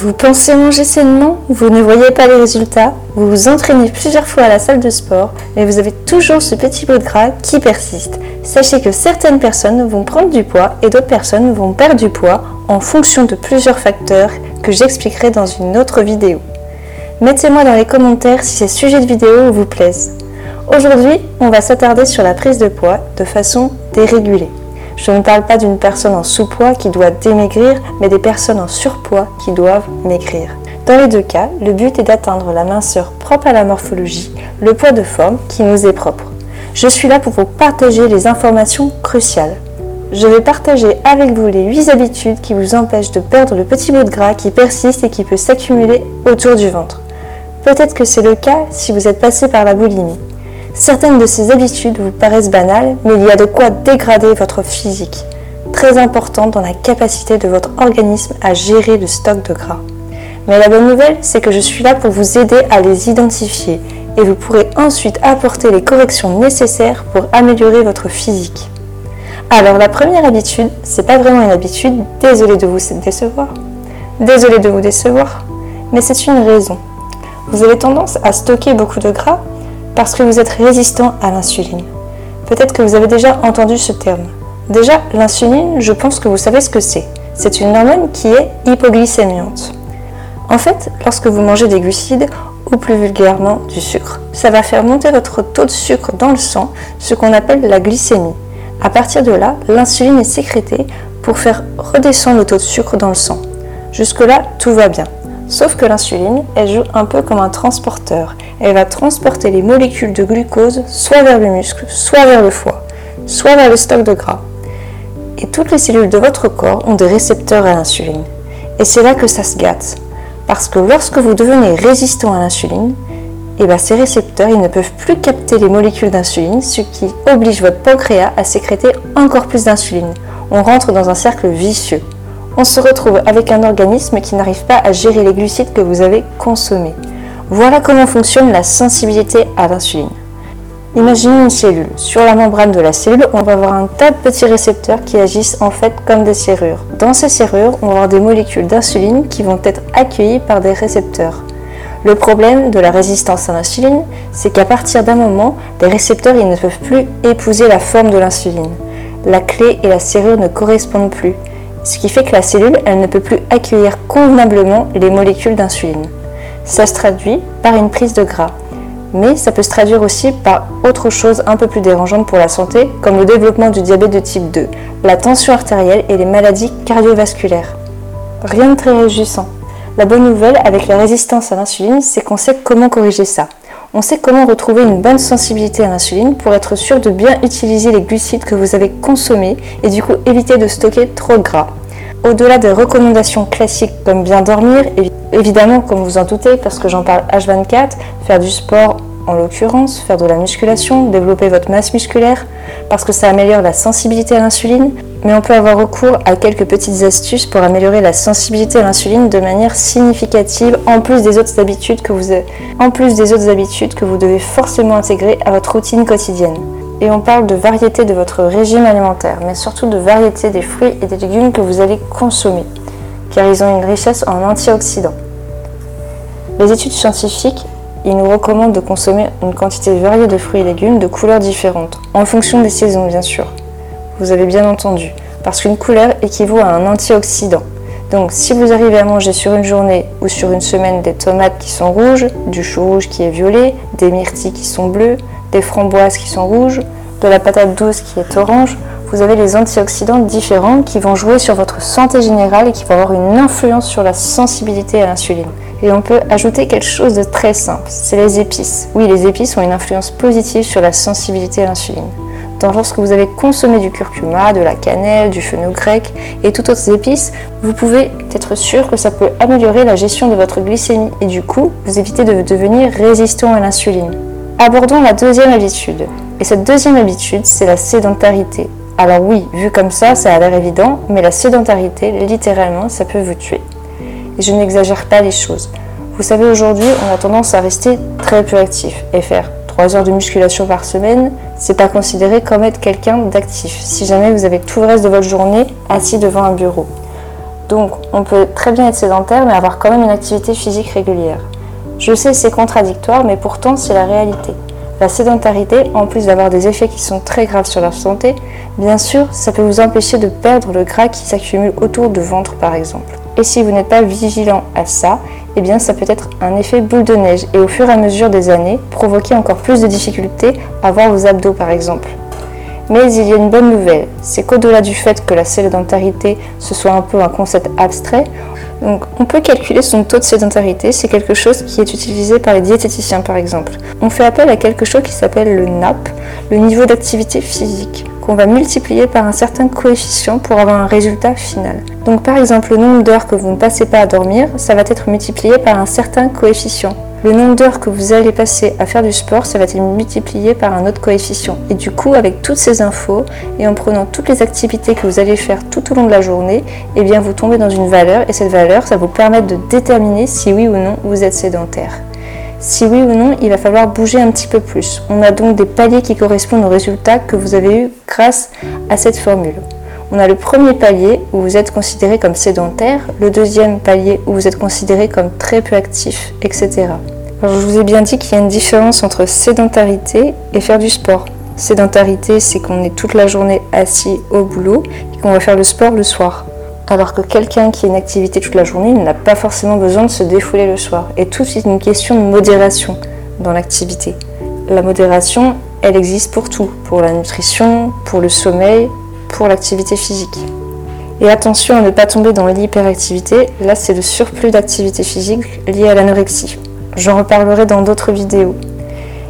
Vous pensez manger sainement, vous ne voyez pas les résultats, vous vous entraînez plusieurs fois à la salle de sport, mais vous avez toujours ce petit bout de gras qui persiste. Sachez que certaines personnes vont prendre du poids et d'autres personnes vont perdre du poids en fonction de plusieurs facteurs que j'expliquerai dans une autre vidéo. Mettez-moi dans les commentaires si ces sujets de vidéo vous plaisent. Aujourd'hui, on va s'attarder sur la prise de poids de façon dérégulée. Je ne parle pas d'une personne en sous-poids qui doit démaigrir, mais des personnes en surpoids qui doivent maigrir. Dans les deux cas, le but est d'atteindre la minceur propre à la morphologie, le poids de forme qui nous est propre. Je suis là pour vous partager les informations cruciales. Je vais partager avec vous les 8 habitudes qui vous empêchent de perdre le petit bout de gras qui persiste et qui peut s'accumuler autour du ventre. Peut-être que c'est le cas si vous êtes passé par la boulimie. Certaines de ces habitudes vous paraissent banales, mais il y a de quoi dégrader votre physique, très important dans la capacité de votre organisme à gérer le stock de gras. Mais la bonne nouvelle, c'est que je suis là pour vous aider à les identifier et vous pourrez ensuite apporter les corrections nécessaires pour améliorer votre physique. Alors la première habitude, c'est pas vraiment une habitude, désolé de vous décevoir. Désolé de vous décevoir, mais c'est une raison. Vous avez tendance à stocker beaucoup de gras parce que vous êtes résistant à l'insuline. Peut-être que vous avez déjà entendu ce terme. Déjà, l'insuline, je pense que vous savez ce que c'est. C'est une hormone qui est hypoglycémiante. En fait, lorsque vous mangez des glucides, ou plus vulgairement du sucre, ça va faire monter votre taux de sucre dans le sang, ce qu'on appelle la glycémie. À partir de là, l'insuline est sécrétée pour faire redescendre le taux de sucre dans le sang. Jusque-là, tout va bien. Sauf que l'insuline, elle joue un peu comme un transporteur. Elle va transporter les molécules de glucose soit vers le muscle, soit vers le foie, soit vers le stock de gras. Et toutes les cellules de votre corps ont des récepteurs à l'insuline. Et c'est là que ça se gâte. Parce que lorsque vous devenez résistant à l'insuline, et eh bien ces récepteurs ils ne peuvent plus capter les molécules d'insuline, ce qui oblige votre pancréas à sécréter encore plus d'insuline. On rentre dans un cercle vicieux on se retrouve avec un organisme qui n'arrive pas à gérer les glucides que vous avez consommés. Voilà comment fonctionne la sensibilité à l'insuline. Imaginez une cellule. Sur la membrane de la cellule, on va avoir un tas de petits récepteurs qui agissent en fait comme des serrures. Dans ces serrures, on va avoir des molécules d'insuline qui vont être accueillies par des récepteurs. Le problème de la résistance à l'insuline, c'est qu'à partir d'un moment, les récepteurs ne peuvent plus épouser la forme de l'insuline. La clé et la serrure ne correspondent plus ce qui fait que la cellule, elle ne peut plus accueillir convenablement les molécules d'insuline. Ça se traduit par une prise de gras. Mais ça peut se traduire aussi par autre chose un peu plus dérangeante pour la santé, comme le développement du diabète de type 2, la tension artérielle et les maladies cardiovasculaires. Rien de très réjouissant. La bonne nouvelle avec la résistance à l'insuline, c'est qu'on sait comment corriger ça on sait comment retrouver une bonne sensibilité à l'insuline pour être sûr de bien utiliser les glucides que vous avez consommés et du coup éviter de stocker trop de gras. Au-delà des recommandations classiques comme bien dormir, évidemment comme vous en doutez parce que j'en parle H24, faire du sport en l'occurrence, faire de la musculation, développer votre masse musculaire, parce que ça améliore la sensibilité à l'insuline, mais on peut avoir recours à quelques petites astuces pour améliorer la sensibilité à l'insuline de manière significative, en plus des autres habitudes que vous, en plus des autres habitudes que vous devez forcément intégrer à votre routine quotidienne. Et on parle de variété de votre régime alimentaire, mais surtout de variété des fruits et des légumes que vous allez consommer, car ils ont une richesse en antioxydants. Les études scientifiques il nous recommande de consommer une quantité variée de fruits et légumes de couleurs différentes, en fonction des saisons bien sûr. Vous avez bien entendu, parce qu'une couleur équivaut à un antioxydant. Donc si vous arrivez à manger sur une journée ou sur une semaine des tomates qui sont rouges, du chou rouge qui est violet, des myrtilles qui sont bleues, des framboises qui sont rouges, de la patate douce qui est orange, vous avez les antioxydants différents qui vont jouer sur votre santé générale et qui vont avoir une influence sur la sensibilité à l'insuline. Et on peut ajouter quelque chose de très simple, c'est les épices. Oui, les épices ont une influence positive sur la sensibilité à l'insuline. Donc lorsque vous avez consommé du curcuma, de la cannelle, du grec et toutes autres épices, vous pouvez être sûr que ça peut améliorer la gestion de votre glycémie et du coup, vous éviter de devenir résistant à l'insuline. Abordons la deuxième habitude. Et cette deuxième habitude, c'est la sédentarité. Alors oui, vu comme ça, ça a l'air évident, mais la sédentarité, littéralement, ça peut vous tuer. Et je n'exagère pas les choses. Vous savez, aujourd'hui, on a tendance à rester très peu actif et faire 3 heures de musculation par semaine, c'est pas considéré comme être quelqu'un d'actif, si jamais vous avez tout le reste de votre journée assis devant un bureau. Donc on peut très bien être sédentaire mais avoir quand même une activité physique régulière. Je sais c'est contradictoire mais pourtant c'est la réalité. La sédentarité, en plus d'avoir des effets qui sont très graves sur la santé, bien sûr, ça peut vous empêcher de perdre le gras qui s'accumule autour du ventre par exemple. Et si vous n'êtes pas vigilant à ça, eh bien ça peut être un effet boule de neige et au fur et à mesure des années, provoquer encore plus de difficultés à voir vos abdos par exemple. Mais il y a une bonne nouvelle, c'est qu'au-delà du fait que la sédentarité ce soit un peu un concept abstrait, on peut calculer son taux de sédentarité, c'est quelque chose qui est utilisé par les diététiciens par exemple. On fait appel à quelque chose qui s'appelle le NAP, le niveau d'activité physique, qu'on va multiplier par un certain coefficient pour avoir un résultat final. Donc par exemple le nombre d'heures que vous ne passez pas à dormir, ça va être multiplié par un certain coefficient. Le nombre d'heures que vous allez passer à faire du sport, ça va être multiplié par un autre coefficient. Et du coup, avec toutes ces infos et en prenant toutes les activités que vous allez faire tout au long de la journée, eh bien vous tombez dans une valeur et cette valeur, ça vous permet de déterminer si oui ou non vous êtes sédentaire. Si oui ou non, il va falloir bouger un petit peu plus. On a donc des paliers qui correspondent aux résultats que vous avez eu grâce à cette formule. On a le premier palier où vous êtes considéré comme sédentaire, le deuxième palier où vous êtes considéré comme très peu actif, etc. Je vous ai bien dit qu'il y a une différence entre sédentarité et faire du sport. Sédentarité, c'est qu'on est toute la journée assis au boulot et qu'on va faire le sport le soir. Alors que quelqu'un qui a une activité toute la journée n'a pas forcément besoin de se défouler le soir. Et tout est une question de modération dans l'activité. La modération, elle existe pour tout, pour la nutrition, pour le sommeil, pour l'activité physique. Et attention à ne pas tomber dans l'hyperactivité, là c'est le surplus d'activité physique lié à l'anorexie. J'en reparlerai dans d'autres vidéos.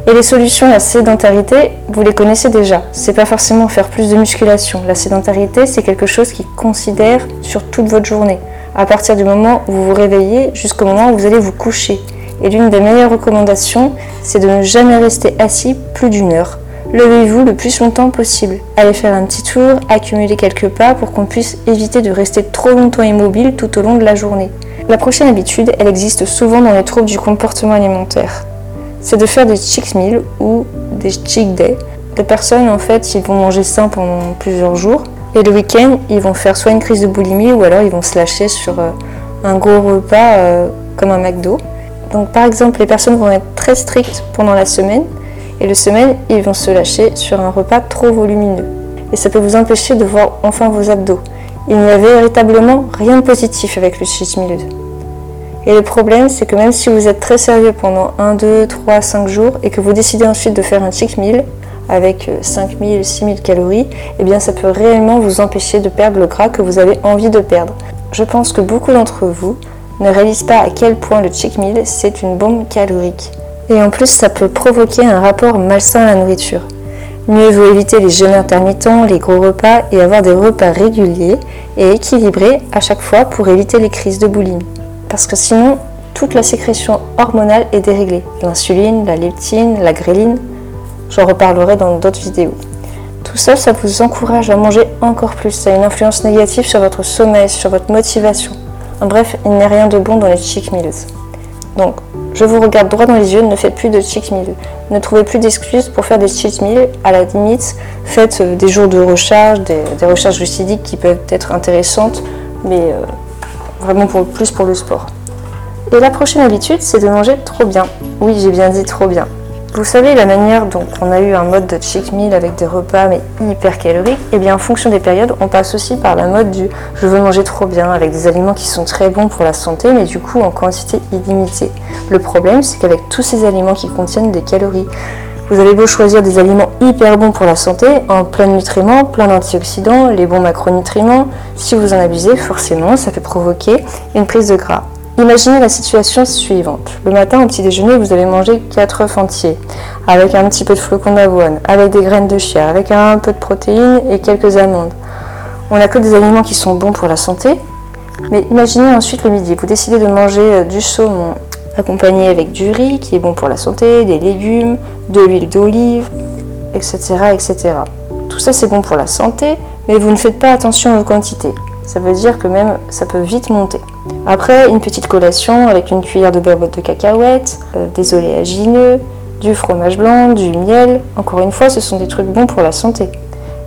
Et les solutions à la sédentarité, vous les connaissez déjà. C'est pas forcément faire plus de musculation. La sédentarité, c'est quelque chose qui considère sur toute votre journée, à partir du moment où vous vous réveillez jusqu'au moment où vous allez vous coucher. Et l'une des meilleures recommandations, c'est de ne jamais rester assis plus d'une heure. Levez-vous le plus longtemps possible. Allez faire un petit tour, accumuler quelques pas pour qu'on puisse éviter de rester trop longtemps immobile tout au long de la journée. La prochaine habitude, elle existe souvent dans les troubles du comportement alimentaire. C'est de faire des cheat meals ou des cheat days. Les personnes, en fait, ils vont manger sain pendant plusieurs jours et le week-end, ils vont faire soit une crise de boulimie ou alors ils vont se lâcher sur euh, un gros repas euh, comme un McDo. Donc, par exemple, les personnes vont être très strictes pendant la semaine et le semaine, ils vont se lâcher sur un repas trop volumineux. Et ça peut vous empêcher de voir enfin vos abdos. Il n'y a véritablement rien de positif avec le cheat meal. Et le problème, c'est que même si vous êtes très sérieux pendant 1, 2, 3, 5 jours et que vous décidez ensuite de faire un cheat meal avec 5000, euh, 6000 calories, eh bien ça peut réellement vous empêcher de perdre le gras que vous avez envie de perdre. Je pense que beaucoup d'entre vous ne réalisent pas à quel point le cheat meal c'est une bombe calorique. Et en plus, ça peut provoquer un rapport malsain à la nourriture. Mieux vaut éviter les jeûnes intermittents, les gros repas et avoir des repas réguliers et équilibrés à chaque fois pour éviter les crises de boulimie. Parce que sinon, toute la sécrétion hormonale est déréglée. L'insuline, la leptine, la gréline, j'en reparlerai dans d'autres vidéos. Tout ça, ça vous encourage à manger encore plus. Ça a une influence négative sur votre sommeil, sur votre motivation. En bref, il n'y a rien de bon dans les cheat meals. Donc, je vous regarde droit dans les yeux, ne faites plus de cheat meal. Ne trouvez plus d'excuses pour faire des cheat meals. À la limite, faites euh, des jours de recharge, des, recharges glucidiques qui peuvent être intéressantes, mais euh, vraiment pour, plus pour le sport. Et la prochaine habitude, c'est de manger trop bien. Oui, j'ai bien dit trop bien. Vous savez la manière dont on a eu un mode de cheat meal avec des repas mais hyper caloriques, et eh bien en fonction des périodes, on passe aussi par la mode du je veux manger trop bien avec des aliments qui sont très bons pour la santé mais du coup en quantité illimitée. Le problème c'est qu'avec tous ces aliments qui contiennent des calories, vous avez beau choisir des aliments hyper bons pour la santé, en plein de nutriments, plein d'antioxydants, les bons macronutriments, si vous en abusez, forcément, ça peut provoquer une prise de gras. Imaginez la situation suivante. Le matin, au petit déjeuner, vous allez manger 4 œufs entiers, avec un petit peu de flocons d'avoine, avec des graines de chia, avec un peu de protéines et quelques amandes. On n'a que des aliments qui sont bons pour la santé. Mais imaginez ensuite le midi, vous décidez de manger euh, du saumon accompagné avec du riz qui est bon pour la santé, des légumes, de l'huile d'olive, etc., etc. Tout ça c'est bon pour la santé, mais vous ne faites pas attention aux quantités ça veut dire que même ça peut vite monter. Après, une petite collation avec une cuillère de beurre de cacahuètes, euh, des oléagineux, du fromage blanc, du miel. Encore une fois, ce sont des trucs bons pour la santé.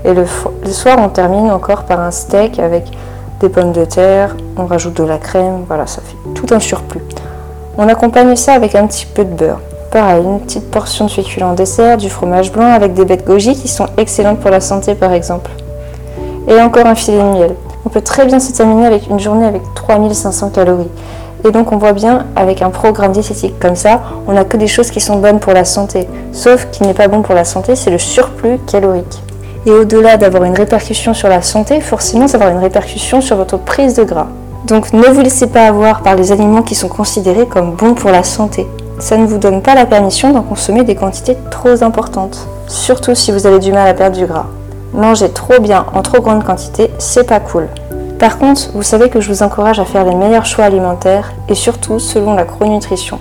Et le, soir, on termine encore par un steak avec des pommes de terre, on rajoute de la crème, voilà, ça fait tout un surplus. On accompagne ça avec un petit peu de beurre. Pareil, une petite portion de féculents en dessert, du fromage blanc avec des de goji qui sont excellentes pour la santé par exemple. Et encore un filet de miel. On peut très bien se terminer avec une journée avec 3500 calories. Et donc on voit bien, avec un programme diététique comme ça, on n'a que des choses qui sont bonnes pour la santé. Sauf qu'il n'est pas bon pour la santé, c'est le surplus calorique. Et au-delà d'avoir une répercussion sur la santé, forcément ça va avoir une répercussion sur votre prise de gras. Donc ne vous laissez pas avoir par les aliments qui sont considérés comme bons pour la santé. Ça ne vous donne pas la permission d'en consommer des quantités trop importantes. Surtout si vous avez du mal à perdre du gras. Manger trop bien en trop grande quantité, c'est pas cool. Par contre, vous savez que je vous encourage à faire les meilleurs choix alimentaires et surtout selon la chronutrition.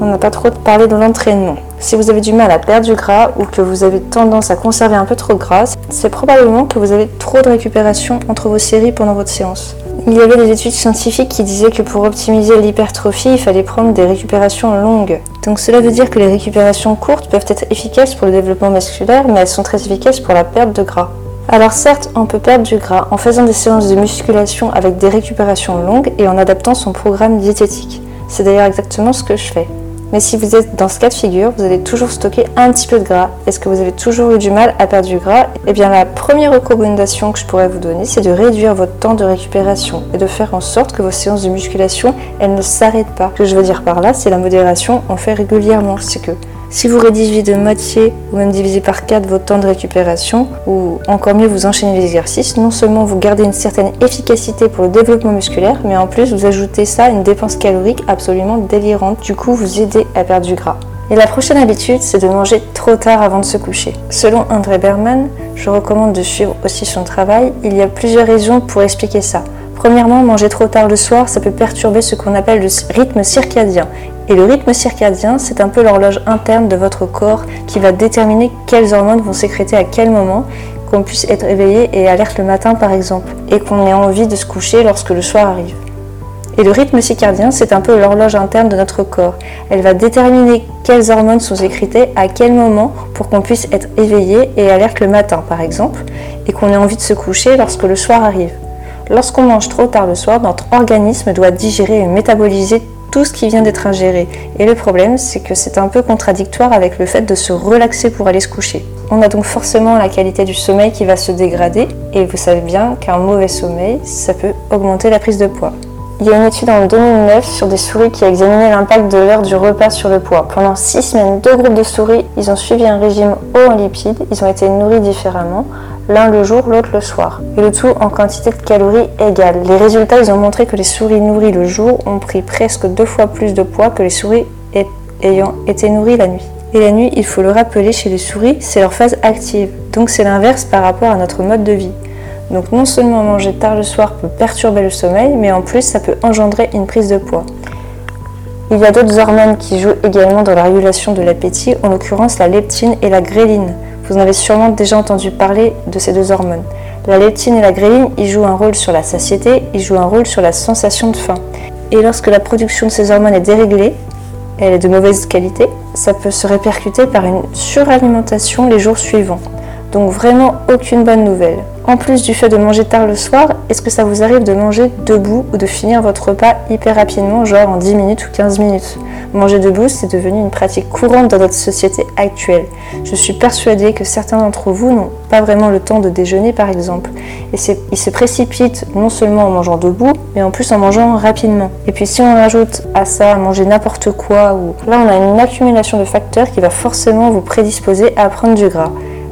On n'a pas trop parlé de l'entraînement. Si vous avez du mal à perdre du gras ou que vous avez tendance à conserver un peu trop de gras, c'est probablement que vous avez trop de récupération entre vos séries pendant votre séance. Il y avait des études scientifiques qui disaient que pour optimiser l'hypertrophie, il fallait prendre des récupérations longues. Donc cela veut dire que les récupérations courtes peuvent être efficaces pour le développement musculaire, mais elles sont très efficaces pour la perte de gras. Alors certes, on peut perdre du gras en faisant des séances de musculation avec des récupérations longues et en adaptant son programme diététique. C'est d'ailleurs exactement ce que je fais. Mais si vous êtes dans ce cas de figure, vous allez toujours stocker un petit peu de gras. Est-ce que vous avez toujours eu du mal à perdre du gras? Eh bien la première recommandation que je pourrais vous donner, c'est de réduire votre temps de récupération et de faire en sorte que vos séances de musculation, elles ne s'arrêtent pas. Ce que je veux dire par là, c'est la modération, on fait régulièrement. C'est que si vous réduisez de moitié ou même divisez par 4 votre temps de récupération, ou encore mieux vous enchaînez les exercices, non seulement vous gardez une certaine efficacité pour le développement musculaire, mais en plus vous ajoutez ça à une dépense calorique absolument délirante. Du coup, vous aidez à perdre du gras. Et la prochaine habitude, c'est de manger trop tard avant de se coucher. Selon André Berman, je recommande de suivre aussi son travail, il y a plusieurs raisons pour expliquer ça. Premièrement, manger trop tard le soir, ça peut perturber ce qu'on appelle le rythme circadien. Et le rythme circadien, c'est un peu l'horloge interne de votre corps qui va déterminer quelles hormones vont sécréter à quel moment, qu'on puisse être éveillé et alerte le matin par exemple, et qu'on ait envie de se coucher lorsque le soir arrive. Et le rythme circadien, c'est un peu l'horloge interne de notre corps. Elle va déterminer quelles hormones sont sécrétées à quel moment pour qu'on puisse être éveillé et alerte le matin par exemple, et qu'on ait envie de se coucher lorsque le soir arrive. Lorsqu'on mange trop tard le soir, notre organisme doit digérer et métaboliser tout ce qui vient d'être ingéré. Et le problème, c'est que c'est un peu contradictoire avec le fait de se relaxer pour aller se coucher. On a donc forcément la qualité du sommeil qui va se dégrader, et vous savez bien qu'un mauvais sommeil, ça peut augmenter la prise de poids. Il y a une étude en 2009 sur des souris qui a examiné l'impact de l'heure du repas sur le poids. Pendant 6 semaines, deux groupes de souris, ils ont suivi un régime haut en lipides, ils ont été nourris différemment l'un le jour, l'autre le soir, et le tout en quantité de calories égale. Les résultats, ils ont montré que les souris nourries le jour ont pris presque deux fois plus de poids que les souris ayant été nourries la nuit. Et la nuit, il faut le rappeler, chez les souris, c'est leur phase active, donc c'est l'inverse par rapport à notre mode de vie. Donc non seulement manger tard le soir peut perturber le sommeil, mais en plus ça peut engendrer une prise de poids. Il y a d'autres hormones qui jouent également dans la régulation de l'appétit, en l'occurrence la leptine et la gréline. Vous en avez sûrement déjà entendu parler de ces deux hormones. La leptine et la gréline, ils jouent un rôle sur la satiété, ils jouent un rôle sur la sensation de faim. Et lorsque la production de ces hormones est déréglée, elle est de mauvaise qualité, ça peut se répercuter par une suralimentation les jours suivants. Donc vraiment aucune bonne nouvelle. En plus du fait de manger tard le soir, est-ce que ça vous arrive de manger debout ou de finir votre repas hyper rapidement, genre en 10 minutes ou 15 minutes? Manger debout, c'est devenu une pratique courante dans notre société actuelle. Je suis persuadée que certains d'entre vous n'ont pas vraiment le temps de déjeuner par exemple. Et ils se précipitent non seulement en mangeant debout, mais en plus en mangeant rapidement. Et puis si on ajoute à ça manger n'importe quoi, là on a une accumulation de facteurs qui va forcément vous prédisposer à prendre du gras.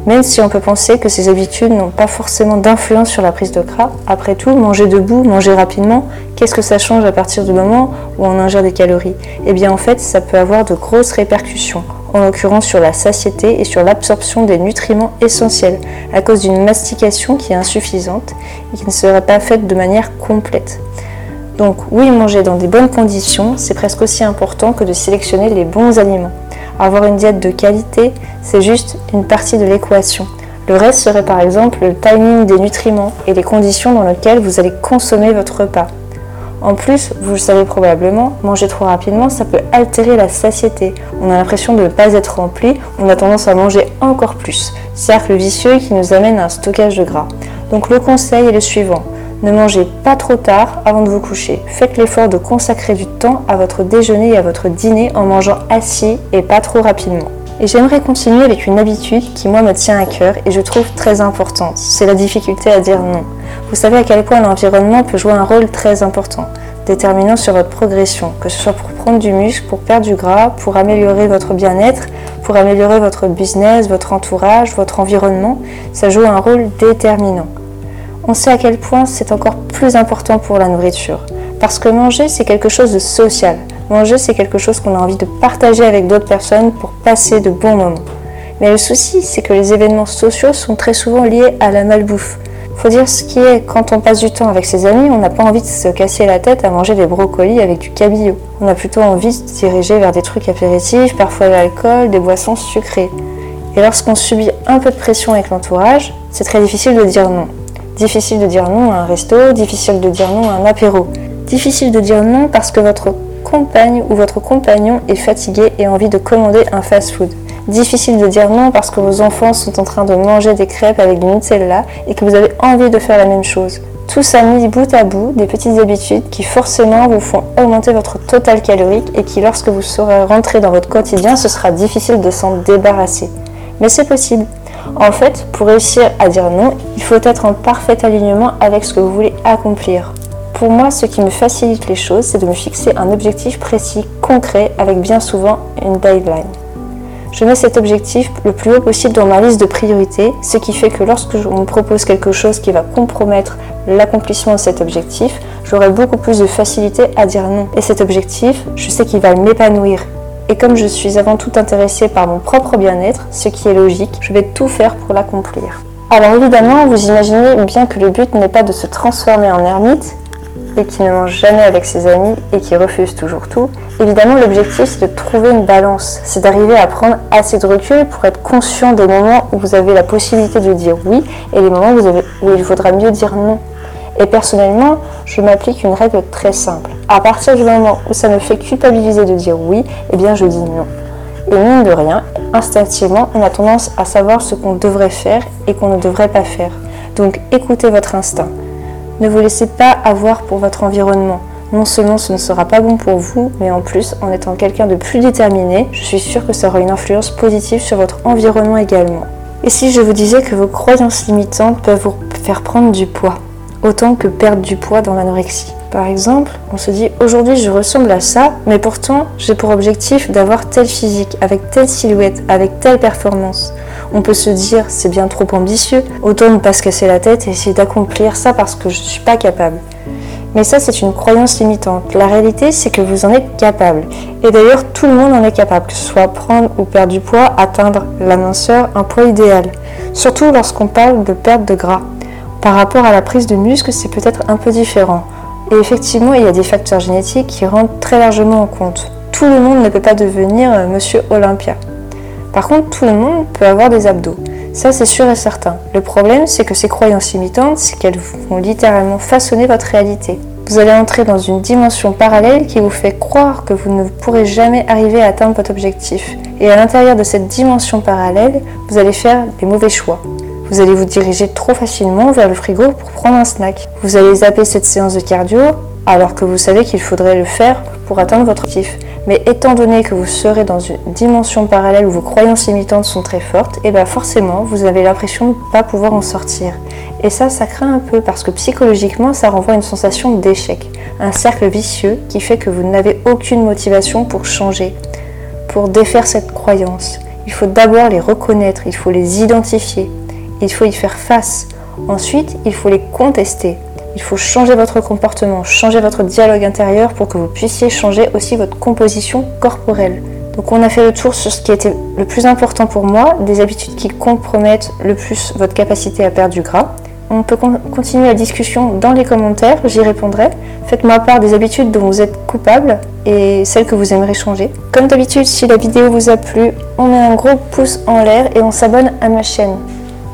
Même si on peut penser que ces habitudes n'ont pas forcément d'influence sur la prise de gras, après tout, manger debout, manger rapidement, qu'est-ce que ça change à partir du moment où on ingère des calories? Eh bien en fait, ça peut avoir de grosses répercussions, en l'occurrence sur la satiété et sur l'absorption des nutriments essentiels, à cause d'une mastication qui est insuffisante et qui ne serait pas faite de manière complète. Donc oui, manger dans des bonnes conditions, c'est presque aussi important que de sélectionner les bons aliments. Avoir une diète de qualité, c'est juste une partie de l'équation. Le reste serait par exemple le timing des nutriments et les conditions dans lesquelles vous allez consommer votre repas. En plus, vous le savez probablement, manger trop rapidement, ça peut altérer la satiété. On a l'impression de ne pas être rempli, on a tendance à manger encore plus. Cercle vicieux qui nous amène à un stockage de gras. Donc le conseil est le suivant. Ne mangez pas trop tard avant de vous coucher. Faites l'effort de consacrer du temps à votre déjeuner et à votre dîner en mangeant assis et pas trop rapidement. Et j'aimerais continuer avec une habitude qui moi me tient à cœur et je trouve très importante. C'est la difficulté à dire non. Vous savez à quel point l'environnement peut jouer un rôle très important, déterminant sur votre progression, que ce soit pour prendre du muscle, pour perdre du gras, pour améliorer votre bien-être, pour améliorer votre business, votre entourage, votre environnement. Ça joue un rôle déterminant on sait à quel point c'est encore plus important pour la nourriture. Parce que manger, c'est quelque chose de social. Manger, c'est quelque chose qu'on a envie de partager avec d'autres personnes pour passer de bons moments. Mais le souci, c'est que les événements sociaux sont très souvent liés à la malbouffe. Faut dire ce qui est, quand on passe du temps avec ses amis, on n'a pas envie de se casser la tête à manger des brocolis avec du cabillaud. On a plutôt envie de se diriger vers des trucs apéritifs, parfois l'alcool, des boissons sucrées. Et lorsqu'on subit un peu de pression avec l'entourage, c'est très difficile de dire non. Difficile de dire non à un resto, difficile de dire non à un apéro. Difficile de dire non parce que votre compagne ou votre compagnon est fatigué et a envie de commander un fast-food. Difficile de dire non parce que vos enfants sont en train de manger des crêpes avec du Nutella et que vous avez envie de faire la même chose. Tout ça mis bout à bout, des petites habitudes qui forcément vous font augmenter votre total calorique et qui lorsque vous serez rentré dans votre quotidien, ce sera difficile de s'en débarrasser. Mais c'est possible. En fait, pour réussir à dire non, il faut être en parfait alignement avec ce que vous voulez accomplir. Pour moi, ce qui me facilite les choses, c'est de me fixer un objectif précis, concret, avec bien souvent une deadline. Je mets cet objectif le plus haut possible dans ma liste de priorités, ce qui fait que lorsque on me propose quelque chose qui va compromettre l'accomplissement de cet objectif, j'aurai beaucoup plus de facilité à dire non. Et cet objectif, je sais qu'il va m'épanouir, et comme je suis avant tout intéressée par mon propre bien-être, ce qui est logique, je vais tout faire pour l'accomplir. Alors évidemment, vous imaginez bien que le but n'est pas de se transformer en ermite et qui ne mange jamais avec ses amis et qui refuse toujours tout. Évidemment, l'objectif c'est de trouver une balance, c'est d'arriver à prendre assez de recul pour être conscient des moments où vous avez la possibilité de dire oui et les moments où il faudra mieux dire non. Et personnellement, je m'applique une règle très simple. À partir du moment où ça me fait culpabiliser de dire oui, eh bien je dis non. Et mine de rien, instinctivement, on a tendance à savoir ce qu'on devrait faire et qu'on ne devrait pas faire. Donc écoutez votre instinct. Ne vous laissez pas avoir pour votre environnement. Non seulement ce ne sera pas bon pour vous, mais en plus, en étant quelqu'un de plus déterminé, je suis sûre que ça aura une influence positive sur votre environnement également. Et si je vous disais que vos croyances limitantes peuvent vous faire prendre du poids? Autant que perdre du poids dans l'anorexie. Par exemple, on se dit aujourd'hui je ressemble à ça, mais pourtant j'ai pour objectif d'avoir tel physique, avec telle silhouette, avec telle performance. On peut se dire c'est bien trop ambitieux, autant ne pas se casser la tête et essayer d'accomplir ça parce que je ne suis pas capable. Mais ça, c'est une croyance limitante. La réalité, c'est que vous en êtes capable. Et d'ailleurs, tout le monde en est capable, que ce soit prendre ou perdre du poids, atteindre la minceur, un poids idéal. Surtout lorsqu'on parle de perte de gras. Par rapport à la prise de muscle, c'est peut-être un peu différent. Et effectivement, il y a des facteurs génétiques qui rentrent très largement en compte. Tout le monde ne peut pas devenir euh, monsieur Olympia. Par contre, tout le monde peut avoir des abdos. Ça, c'est sûr et certain. Le problème, c'est que ces croyances limitantes, c'est qu'elles vont littéralement façonner votre réalité. Vous allez entrer dans une dimension parallèle qui vous fait croire que vous ne pourrez jamais arriver à atteindre votre objectif. Et à l'intérieur de cette dimension parallèle, vous allez faire des mauvais choix. Vous allez vous diriger trop facilement vers le frigo pour prendre un snack. Vous allez zapper cette séance de cardio alors que vous savez qu'il faudrait le faire pour atteindre votre objectif. Mais étant donné que vous serez dans une dimension parallèle où vos croyances limitantes sont très fortes, et eh bien forcément vous avez l'impression de ne pas pouvoir en sortir. Et ça, ça craint un peu parce que psychologiquement, ça renvoie une sensation d'échec, un cercle vicieux qui fait que vous n'avez aucune motivation pour changer, pour défaire cette croyance. Il faut d'abord les reconnaître, il faut les identifier, il faut y faire face. Ensuite, il faut les contester. Il faut changer votre comportement, changer votre dialogue intérieur pour que vous puissiez changer aussi votre composition corporelle. Donc on a fait le tour sur ce qui était le plus important pour moi, des habitudes qui compromettent le plus votre capacité à perdre du gras. On peut continuer la discussion dans les commentaires, j'y répondrai. Faites-moi part des habitudes dont vous êtes coupable et celles que vous aimeriez changer. Comme d'habitude, si la vidéo vous a plu, on met un gros pouce en l'air et on s'abonne à ma chaîne.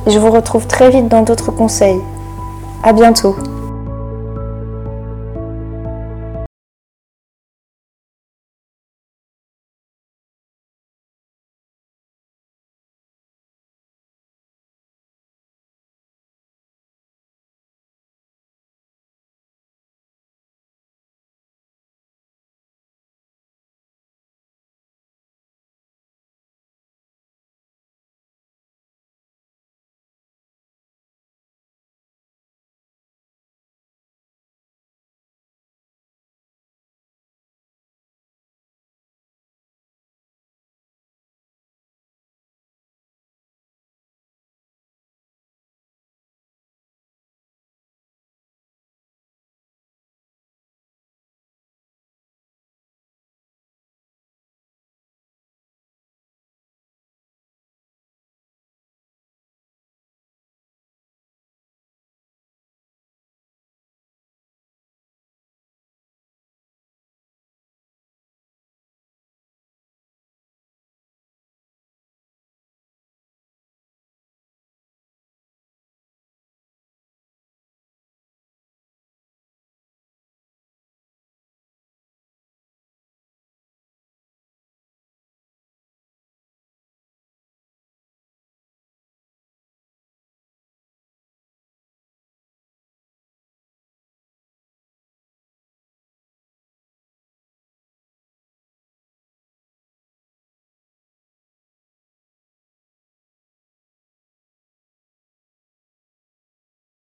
Je vous retrouve très vite dans d'autres conseils. À bientôt